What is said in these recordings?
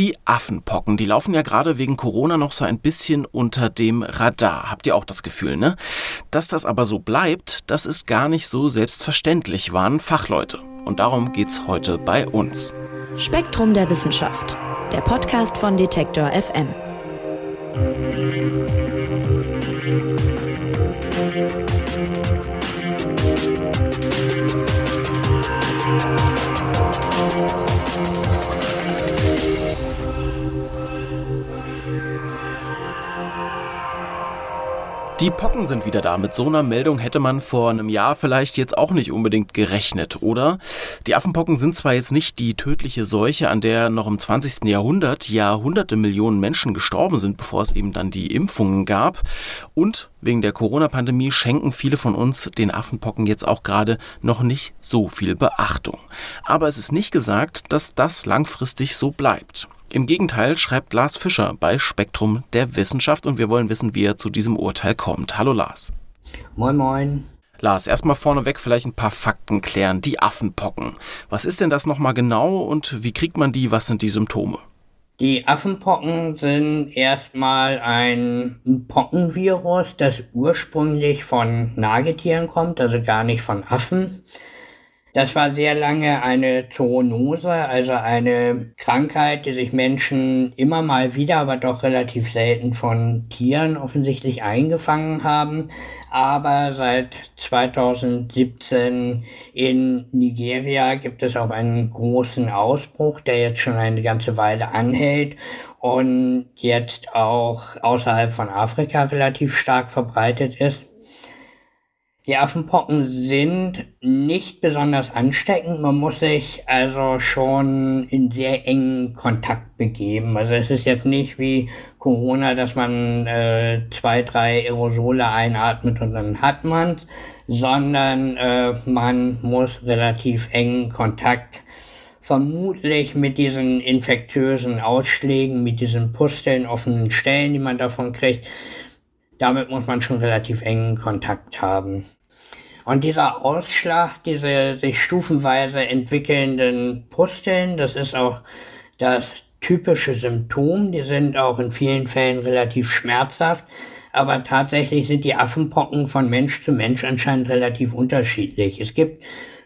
Die Affenpocken, die laufen ja gerade wegen Corona noch so ein bisschen unter dem Radar. Habt ihr auch das Gefühl, ne? Dass das aber so bleibt, das ist gar nicht so selbstverständlich, waren Fachleute. Und darum geht's heute bei uns. Spektrum der Wissenschaft, der Podcast von Detektor FM. Die Pocken sind wieder da. Mit so einer Meldung hätte man vor einem Jahr vielleicht jetzt auch nicht unbedingt gerechnet, oder? Die Affenpocken sind zwar jetzt nicht die tödliche Seuche, an der noch im 20. Jahrhundert Jahrhunderte Millionen Menschen gestorben sind, bevor es eben dann die Impfungen gab. Und wegen der Corona-Pandemie schenken viele von uns den Affenpocken jetzt auch gerade noch nicht so viel Beachtung. Aber es ist nicht gesagt, dass das langfristig so bleibt. Im Gegenteil schreibt Lars Fischer bei Spektrum der Wissenschaft und wir wollen wissen, wie er zu diesem Urteil kommt. Hallo Lars. Moin, moin. Lars, erstmal vorneweg vielleicht ein paar Fakten klären. Die Affenpocken. Was ist denn das nochmal genau und wie kriegt man die? Was sind die Symptome? Die Affenpocken sind erstmal ein Pockenvirus, das ursprünglich von Nagetieren kommt, also gar nicht von Affen. Das war sehr lange eine Zoonose, also eine Krankheit, die sich Menschen immer mal wieder, aber doch relativ selten von Tieren offensichtlich eingefangen haben. Aber seit 2017 in Nigeria gibt es auch einen großen Ausbruch, der jetzt schon eine ganze Weile anhält und jetzt auch außerhalb von Afrika relativ stark verbreitet ist. Die Affenpocken sind nicht besonders ansteckend. Man muss sich also schon in sehr engen Kontakt begeben. Also es ist jetzt nicht wie Corona, dass man äh, zwei, drei Aerosole einatmet und dann hat man's, sondern äh, man muss relativ engen Kontakt vermutlich mit diesen infektiösen Ausschlägen, mit diesen Pusteln, offenen Stellen, die man davon kriegt, damit muss man schon relativ engen Kontakt haben. Und dieser Ausschlag, diese sich stufenweise entwickelnden Pusteln, das ist auch das typische Symptom. Die sind auch in vielen Fällen relativ schmerzhaft. Aber tatsächlich sind die Affenpocken von Mensch zu Mensch anscheinend relativ unterschiedlich. Es gibt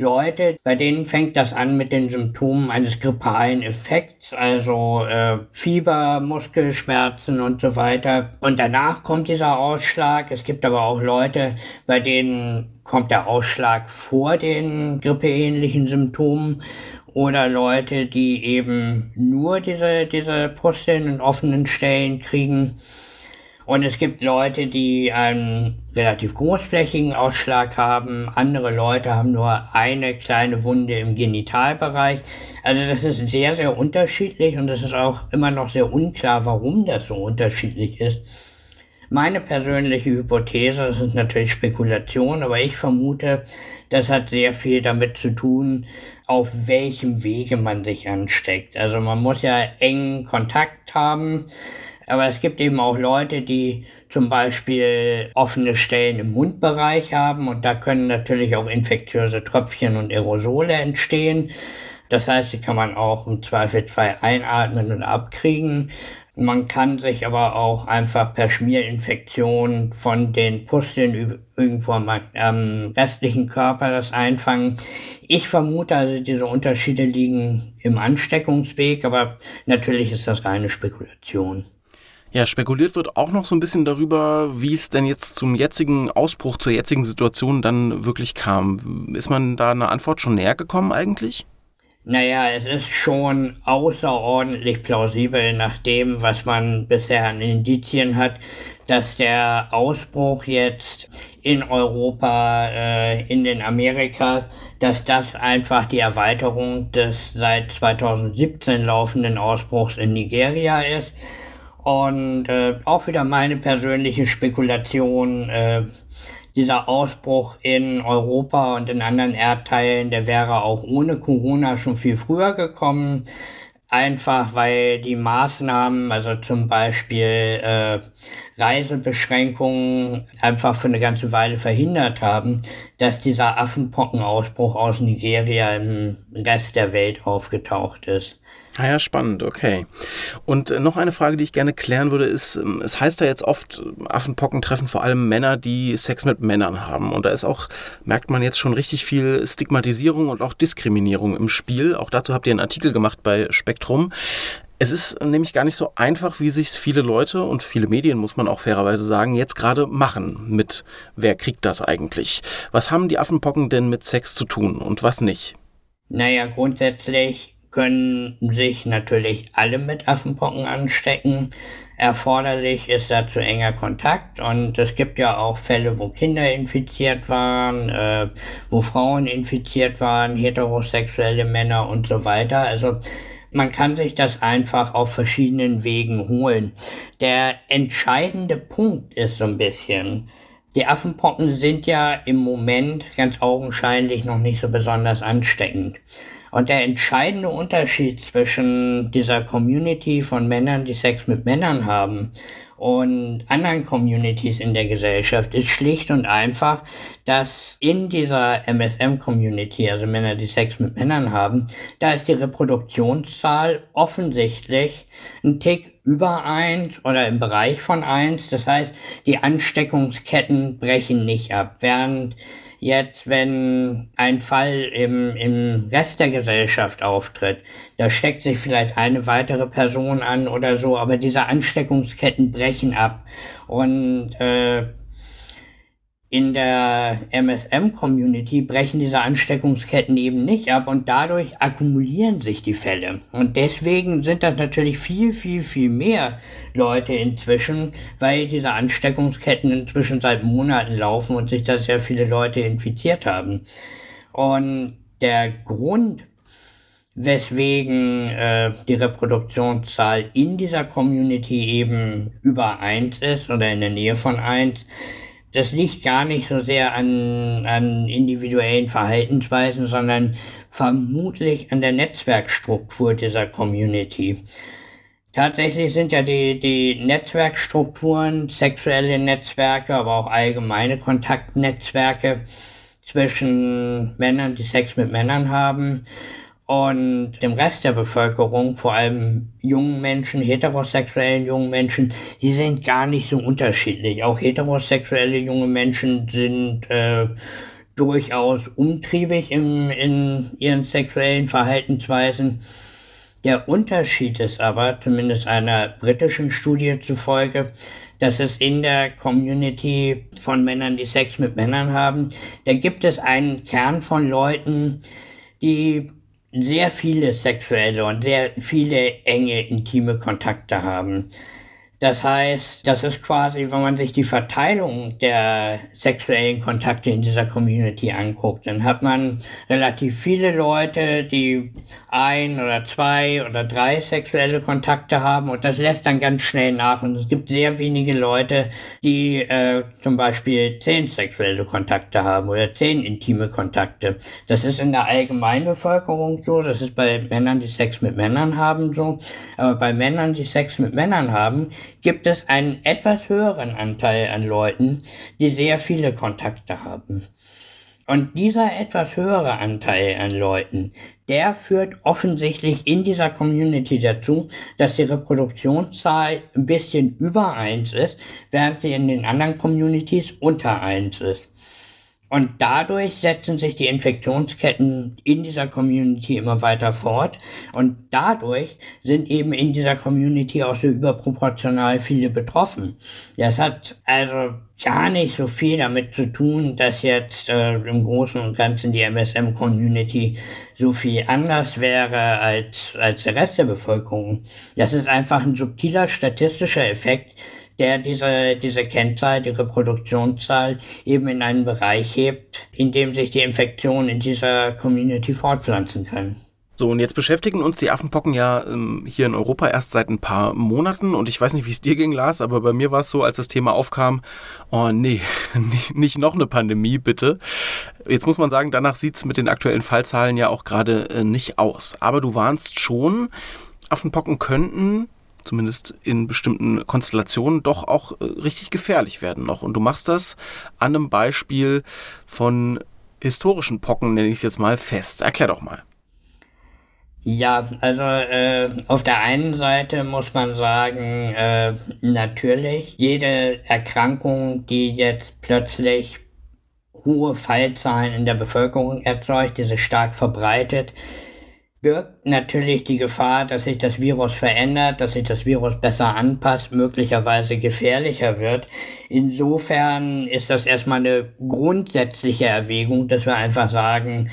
Leute, bei denen fängt das an mit den Symptomen eines grippalen Effekts, also äh, Fieber, Muskelschmerzen und so weiter. Und danach kommt dieser Ausschlag. Es gibt aber auch Leute, bei denen kommt der Ausschlag vor den grippeähnlichen Symptomen oder Leute, die eben nur diese, diese Pusteln und offenen Stellen kriegen. Und es gibt Leute, die einen relativ großflächigen Ausschlag haben. Andere Leute haben nur eine kleine Wunde im Genitalbereich. Also das ist sehr, sehr unterschiedlich und es ist auch immer noch sehr unklar, warum das so unterschiedlich ist. Meine persönliche Hypothese, das ist natürlich Spekulation, aber ich vermute, das hat sehr viel damit zu tun, auf welchem Wege man sich ansteckt. Also man muss ja engen Kontakt haben aber es gibt eben auch Leute, die zum Beispiel offene Stellen im Mundbereich haben und da können natürlich auch infektiöse Tröpfchen und Aerosole entstehen. Das heißt, die kann man auch im Zweifelsfall einatmen und abkriegen. Man kann sich aber auch einfach per Schmierinfektion von den Pusteln irgendwo am ähm, restlichen Körper das einfangen. Ich vermute also, diese Unterschiede liegen im Ansteckungsweg, aber natürlich ist das reine Spekulation. Ja, spekuliert wird auch noch so ein bisschen darüber, wie es denn jetzt zum jetzigen Ausbruch, zur jetzigen Situation dann wirklich kam. Ist man da eine Antwort schon näher gekommen eigentlich? Naja, es ist schon außerordentlich plausibel nach dem, was man bisher an Indizien hat, dass der Ausbruch jetzt in Europa, äh, in den Amerikas, dass das einfach die Erweiterung des seit 2017 laufenden Ausbruchs in Nigeria ist und äh, auch wieder meine persönliche Spekulation, äh, dieser Ausbruch in Europa und in anderen Erdteilen, der wäre auch ohne Corona schon viel früher gekommen. Einfach weil die Maßnahmen, also zum Beispiel äh, Reisebeschränkungen, einfach für eine ganze Weile verhindert haben, dass dieser Affenpockenausbruch aus Nigeria im Rest der Welt aufgetaucht ist. Ah ja, spannend, okay. Und noch eine Frage, die ich gerne klären würde, ist, ähm, es heißt ja jetzt oft, Affenpocken treffen vor allem Männer, die Sex mit Männern haben. Und da ist auch, merkt man jetzt schon richtig viel Stigmatisierung und auch Diskriminierung im Spiel. Auch dazu habt ihr einen Artikel gemacht bei Spektrum. Es ist nämlich gar nicht so einfach, wie sich viele Leute und viele Medien, muss man auch fairerweise sagen, jetzt gerade machen mit, wer kriegt das eigentlich? Was haben die Affenpocken denn mit Sex zu tun und was nicht? Naja, grundsätzlich können sich natürlich alle mit Affenpocken anstecken. Erforderlich ist dazu enger Kontakt und es gibt ja auch Fälle, wo Kinder infiziert waren, äh, wo Frauen infiziert waren, heterosexuelle Männer und so weiter. Also man kann sich das einfach auf verschiedenen Wegen holen. Der entscheidende Punkt ist so ein bisschen, die Affenpocken sind ja im Moment ganz augenscheinlich noch nicht so besonders ansteckend. Und der entscheidende Unterschied zwischen dieser Community von Männern, die Sex mit Männern haben, und anderen Communities in der Gesellschaft ist schlicht und einfach, dass in dieser MSM-Community, also Männer, die Sex mit Männern haben, da ist die Reproduktionszahl offensichtlich ein Tick über eins oder im Bereich von eins. Das heißt, die Ansteckungsketten brechen nicht ab, während Jetzt, wenn ein Fall im, im Rest der Gesellschaft auftritt, da steckt sich vielleicht eine weitere Person an oder so, aber diese Ansteckungsketten brechen ab. Und äh, in der MSM-Community brechen diese Ansteckungsketten eben nicht ab und dadurch akkumulieren sich die Fälle. Und deswegen sind das natürlich viel, viel, viel mehr Leute inzwischen, weil diese Ansteckungsketten inzwischen seit Monaten laufen und sich da sehr viele Leute infiziert haben. Und der Grund, weswegen äh, die Reproduktionszahl in dieser Community eben über eins ist oder in der Nähe von eins, das liegt gar nicht so sehr an, an individuellen Verhaltensweisen, sondern vermutlich an der Netzwerkstruktur dieser Community. Tatsächlich sind ja die, die Netzwerkstrukturen, sexuelle Netzwerke, aber auch allgemeine Kontaktnetzwerke zwischen Männern, die Sex mit Männern haben, und dem Rest der Bevölkerung, vor allem jungen Menschen, heterosexuellen jungen Menschen, die sind gar nicht so unterschiedlich. Auch heterosexuelle junge Menschen sind äh, durchaus umtriebig im, in ihren sexuellen Verhaltensweisen. Der Unterschied ist aber, zumindest einer britischen Studie zufolge, dass es in der Community von Männern, die Sex mit Männern haben, da gibt es einen Kern von Leuten, die sehr viele sexuelle und sehr viele enge, intime Kontakte haben. Das heißt, das ist quasi, wenn man sich die Verteilung der sexuellen Kontakte in dieser Community anguckt, dann hat man relativ viele Leute, die ein oder zwei oder drei sexuelle Kontakte haben und das lässt dann ganz schnell nach und es gibt sehr wenige Leute, die äh, zum Beispiel zehn sexuelle Kontakte haben oder zehn intime Kontakte. Das ist in der Allgemeinbevölkerung so, das ist bei Männern, die Sex mit Männern haben so, aber bei Männern, die Sex mit Männern haben, gibt es einen etwas höheren Anteil an Leuten, die sehr viele Kontakte haben. Und dieser etwas höhere Anteil an Leuten, der führt offensichtlich in dieser Community dazu, dass die Reproduktionszahl ein bisschen über eins ist, während sie in den anderen Communities unter eins ist. Und dadurch setzen sich die Infektionsketten in dieser Community immer weiter fort. Und dadurch sind eben in dieser Community auch so überproportional viele betroffen. Das hat also gar nicht so viel damit zu tun, dass jetzt äh, im Großen und Ganzen die MSM-Community so viel anders wäre als, als der Rest der Bevölkerung. Das ist einfach ein subtiler statistischer Effekt, der diese, diese Kennzahl, die Reproduktionszahl eben in einen Bereich hebt, in dem sich die Infektionen in dieser Community fortpflanzen können. So, und jetzt beschäftigen uns die Affenpocken ja ähm, hier in Europa erst seit ein paar Monaten. Und ich weiß nicht, wie es dir ging, Lars, aber bei mir war es so, als das Thema aufkam, oh nee, nicht, nicht noch eine Pandemie, bitte. Jetzt muss man sagen, danach sieht es mit den aktuellen Fallzahlen ja auch gerade äh, nicht aus. Aber du warnst schon, Affenpocken könnten zumindest in bestimmten Konstellationen, doch auch äh, richtig gefährlich werden noch. Und du machst das an einem Beispiel von historischen Pocken, nenne ich es jetzt mal, fest. Erklär doch mal. Ja, also äh, auf der einen Seite muss man sagen, äh, natürlich, jede Erkrankung, die jetzt plötzlich hohe Fallzahlen in der Bevölkerung erzeugt, die sich stark verbreitet, natürlich die Gefahr, dass sich das Virus verändert, dass sich das Virus besser anpasst, möglicherweise gefährlicher wird. Insofern ist das erstmal eine grundsätzliche Erwägung, dass wir einfach sagen,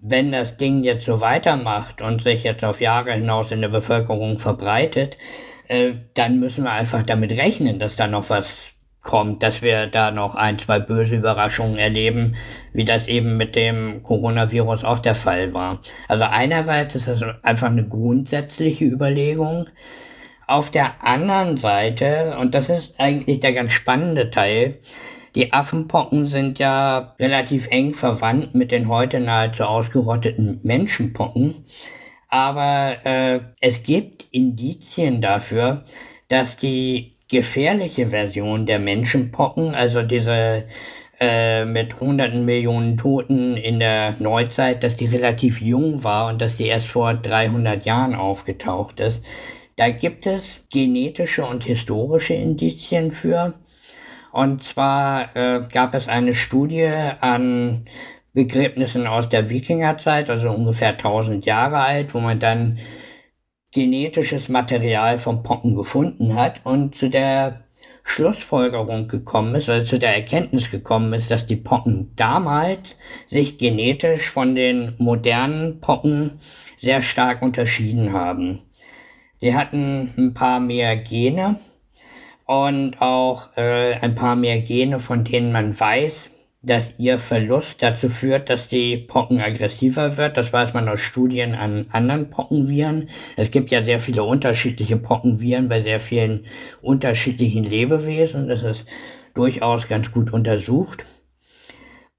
wenn das Ding jetzt so weitermacht und sich jetzt auf Jahre hinaus in der Bevölkerung verbreitet, äh, dann müssen wir einfach damit rechnen, dass da noch was kommt, dass wir da noch ein, zwei böse Überraschungen erleben, wie das eben mit dem Coronavirus auch der Fall war. Also einerseits ist das einfach eine grundsätzliche Überlegung. Auf der anderen Seite, und das ist eigentlich der ganz spannende Teil, die Affenpocken sind ja relativ eng verwandt mit den heute nahezu ausgerotteten Menschenpocken. Aber äh, es gibt Indizien dafür, dass die gefährliche Version der Menschenpocken, also diese äh, mit hunderten Millionen Toten in der Neuzeit, dass die relativ jung war und dass die erst vor 300 Jahren aufgetaucht ist. Da gibt es genetische und historische Indizien für. Und zwar äh, gab es eine Studie an Begräbnissen aus der Wikingerzeit, also ungefähr 1000 Jahre alt, wo man dann genetisches Material vom Pocken gefunden hat und zu der Schlussfolgerung gekommen ist, also zu der Erkenntnis gekommen ist, dass die Pocken damals sich genetisch von den modernen Pocken sehr stark unterschieden haben. Sie hatten ein paar mehr Gene, und auch äh, ein paar mehr Gene, von denen man weiß, dass ihr Verlust dazu führt, dass die Pocken aggressiver wird. Das weiß man aus Studien an anderen Pockenviren. Es gibt ja sehr viele unterschiedliche Pockenviren bei sehr vielen unterschiedlichen Lebewesen. Das ist durchaus ganz gut untersucht.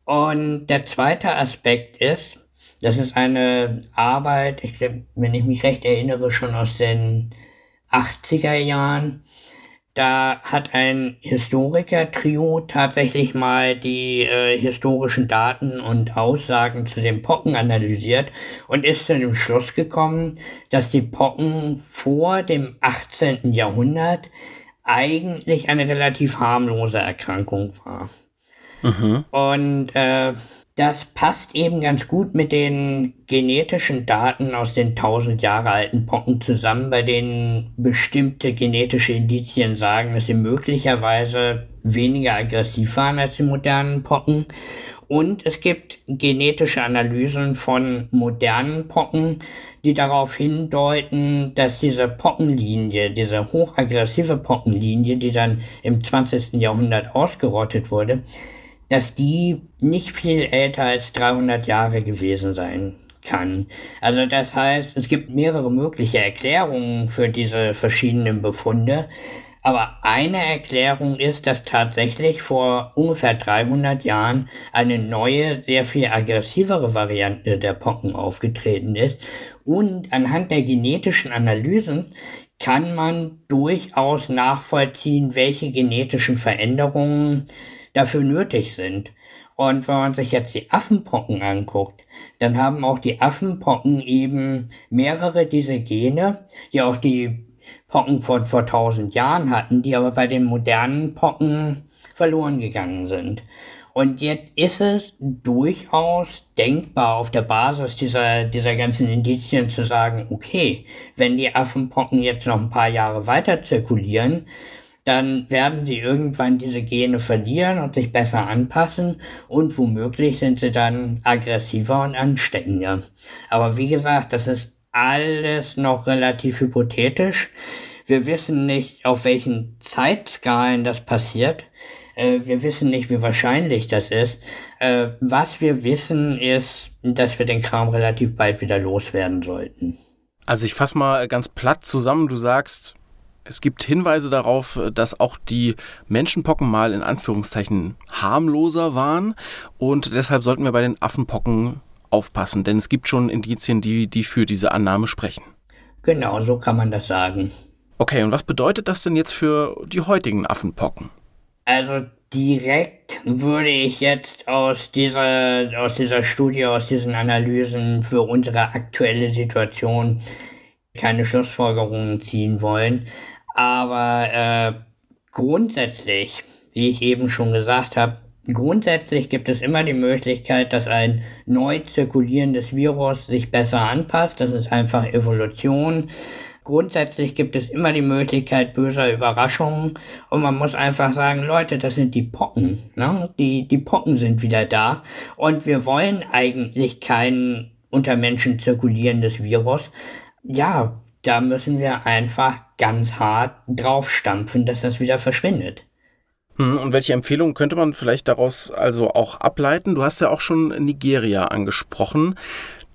Und der zweite Aspekt ist, das ist eine Arbeit, ich glaube, wenn ich mich recht erinnere, schon aus den 80er Jahren, da hat ein Historiker-Trio tatsächlich mal die äh, historischen Daten und Aussagen zu den Pocken analysiert und ist zu dem Schluss gekommen, dass die Pocken vor dem 18. Jahrhundert eigentlich eine relativ harmlose Erkrankung war. Mhm. Und äh, das passt eben ganz gut mit den genetischen Daten aus den tausend Jahre alten Pocken zusammen, bei denen bestimmte genetische Indizien sagen, dass sie möglicherweise weniger aggressiv waren als die modernen Pocken. Und es gibt genetische Analysen von modernen Pocken, die darauf hindeuten, dass diese Pockenlinie, diese hochaggressive Pockenlinie, die dann im 20. Jahrhundert ausgerottet wurde, dass die nicht viel älter als 300 Jahre gewesen sein kann. Also das heißt, es gibt mehrere mögliche Erklärungen für diese verschiedenen Befunde. Aber eine Erklärung ist, dass tatsächlich vor ungefähr 300 Jahren eine neue, sehr viel aggressivere Variante der Pocken aufgetreten ist. Und anhand der genetischen Analysen kann man durchaus nachvollziehen, welche genetischen Veränderungen dafür nötig sind. Und wenn man sich jetzt die Affenpocken anguckt, dann haben auch die Affenpocken eben mehrere dieser Gene, die auch die Pocken von vor tausend Jahren hatten, die aber bei den modernen Pocken verloren gegangen sind. Und jetzt ist es durchaus denkbar auf der Basis dieser, dieser ganzen Indizien zu sagen, okay, wenn die Affenpocken jetzt noch ein paar Jahre weiter zirkulieren, dann werden sie irgendwann diese Gene verlieren und sich besser anpassen und womöglich sind sie dann aggressiver und ansteckender. Aber wie gesagt, das ist alles noch relativ hypothetisch. Wir wissen nicht, auf welchen Zeitskalen das passiert. Äh, wir wissen nicht, wie wahrscheinlich das ist. Äh, was wir wissen, ist, dass wir den Kram relativ bald wieder loswerden sollten. Also ich fasse mal ganz platt zusammen. Du sagst, es gibt Hinweise darauf, dass auch die Menschenpocken mal in Anführungszeichen harmloser waren und deshalb sollten wir bei den Affenpocken aufpassen, denn es gibt schon Indizien, die, die für diese Annahme sprechen. Genau, so kann man das sagen. Okay, und was bedeutet das denn jetzt für die heutigen Affenpocken? Also direkt würde ich jetzt aus dieser, aus dieser Studie, aus diesen Analysen für unsere aktuelle Situation keine Schlussfolgerungen ziehen wollen. Aber äh, grundsätzlich, wie ich eben schon gesagt habe, grundsätzlich gibt es immer die Möglichkeit, dass ein neu zirkulierendes Virus sich besser anpasst. Das ist einfach Evolution. Grundsätzlich gibt es immer die Möglichkeit böser Überraschungen und man muss einfach sagen, Leute, das sind die Pocken. Ne? Die, die Pocken sind wieder da und wir wollen eigentlich kein unter Menschen zirkulierendes Virus. Ja, da müssen wir einfach ganz hart draufstampfen, dass das wieder verschwindet. Hm, und welche Empfehlungen könnte man vielleicht daraus also auch ableiten? Du hast ja auch schon Nigeria angesprochen.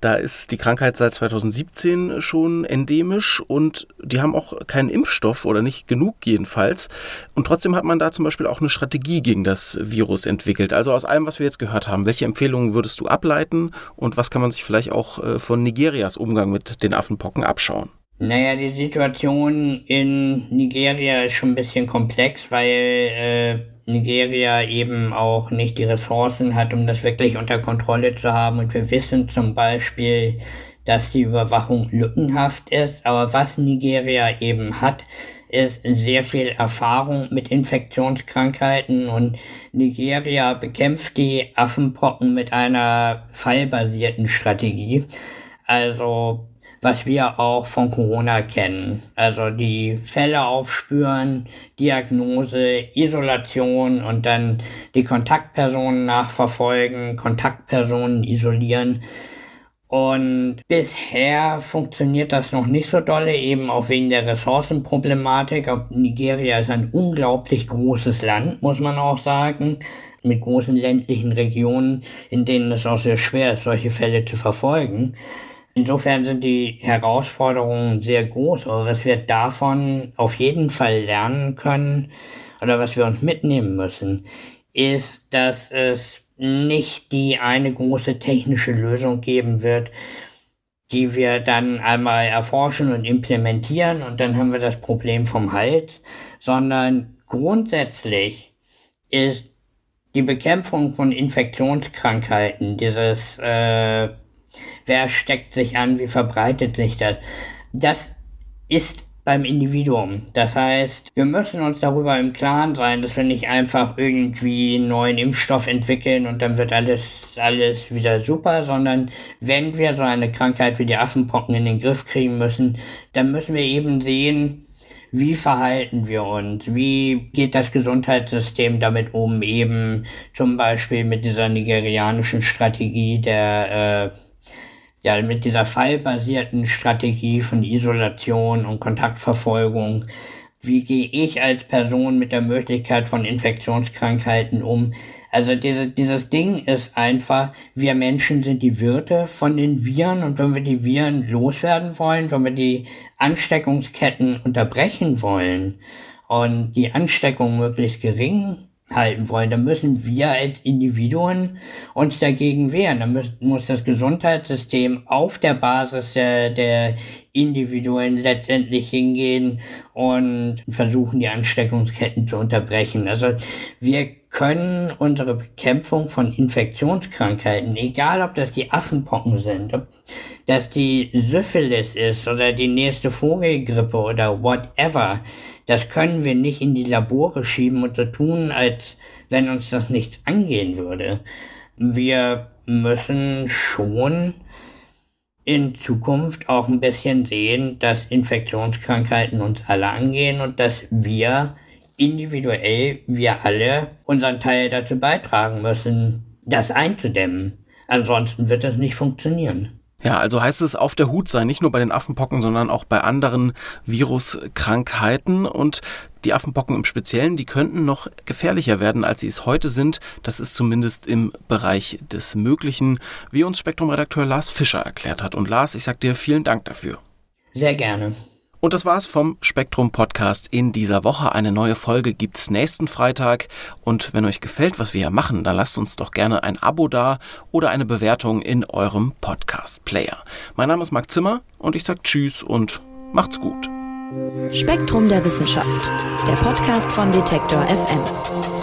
Da ist die Krankheit seit 2017 schon endemisch und die haben auch keinen Impfstoff oder nicht genug jedenfalls. Und trotzdem hat man da zum Beispiel auch eine Strategie gegen das Virus entwickelt. Also aus allem, was wir jetzt gehört haben, welche Empfehlungen würdest du ableiten und was kann man sich vielleicht auch äh, von Nigerias Umgang mit den Affenpocken abschauen? Naja, die Situation in Nigeria ist schon ein bisschen komplex, weil äh, Nigeria eben auch nicht die Ressourcen hat, um das wirklich unter Kontrolle zu haben. Und wir wissen zum Beispiel, dass die Überwachung lückenhaft ist. Aber was Nigeria eben hat, ist sehr viel Erfahrung mit Infektionskrankheiten und Nigeria bekämpft die Affenpocken mit einer fallbasierten Strategie. Also was wir auch von Corona kennen. Also die Fälle aufspüren, Diagnose, Isolation und dann die Kontaktpersonen nachverfolgen, Kontaktpersonen isolieren. Und bisher funktioniert das noch nicht so dolle, eben auch wegen der Ressourcenproblematik. Nigeria ist ein unglaublich großes Land, muss man auch sagen, mit großen ländlichen Regionen, in denen es auch sehr schwer ist, solche Fälle zu verfolgen. Insofern sind die Herausforderungen sehr groß, aber was wir davon auf jeden Fall lernen können oder was wir uns mitnehmen müssen, ist, dass es nicht die eine große technische Lösung geben wird, die wir dann einmal erforschen und implementieren und dann haben wir das Problem vom Hals, sondern grundsätzlich ist die Bekämpfung von Infektionskrankheiten, dieses äh, Wer steckt sich an? Wie verbreitet sich das? Das ist beim Individuum. Das heißt, wir müssen uns darüber im Klaren sein, dass wir nicht einfach irgendwie einen neuen Impfstoff entwickeln und dann wird alles, alles wieder super, sondern wenn wir so eine Krankheit wie die Affenpocken in den Griff kriegen müssen, dann müssen wir eben sehen, wie verhalten wir uns? Wie geht das Gesundheitssystem damit um? Eben zum Beispiel mit dieser nigerianischen Strategie der äh, ja mit dieser fallbasierten Strategie von Isolation und Kontaktverfolgung, wie gehe ich als Person mit der Möglichkeit von Infektionskrankheiten um? Also diese, dieses Ding ist einfach, wir Menschen sind die Wirte von den Viren und wenn wir die Viren loswerden wollen, wenn wir die Ansteckungsketten unterbrechen wollen und die Ansteckung möglichst gering halten wollen, dann müssen wir als Individuen uns dagegen wehren. Dann muss, muss das Gesundheitssystem auf der Basis der, der Individuen letztendlich hingehen und versuchen, die Ansteckungsketten zu unterbrechen. Also wir können unsere Bekämpfung von Infektionskrankheiten, egal ob das die Affenpocken sind, ob das die Syphilis ist oder die nächste Vogelgrippe oder whatever, das können wir nicht in die Labore schieben und so tun, als wenn uns das nichts angehen würde. Wir müssen schon in Zukunft auch ein bisschen sehen, dass Infektionskrankheiten uns alle angehen und dass wir individuell, wir alle, unseren Teil dazu beitragen müssen, das einzudämmen. Ansonsten wird das nicht funktionieren. Ja, also heißt es auf der Hut sein, nicht nur bei den Affenpocken, sondern auch bei anderen Viruskrankheiten. Und die Affenpocken im Speziellen, die könnten noch gefährlicher werden, als sie es heute sind. Das ist zumindest im Bereich des Möglichen, wie uns Spektrum-Redakteur Lars Fischer erklärt hat. Und Lars, ich sag dir vielen Dank dafür. Sehr gerne. Und das war's vom Spektrum Podcast in dieser Woche. Eine neue Folge gibt's nächsten Freitag. Und wenn euch gefällt, was wir hier machen, dann lasst uns doch gerne ein Abo da oder eine Bewertung in eurem Podcast Player. Mein Name ist Marc Zimmer und ich sag Tschüss und macht's gut. Spektrum der Wissenschaft, der Podcast von Detektor FM.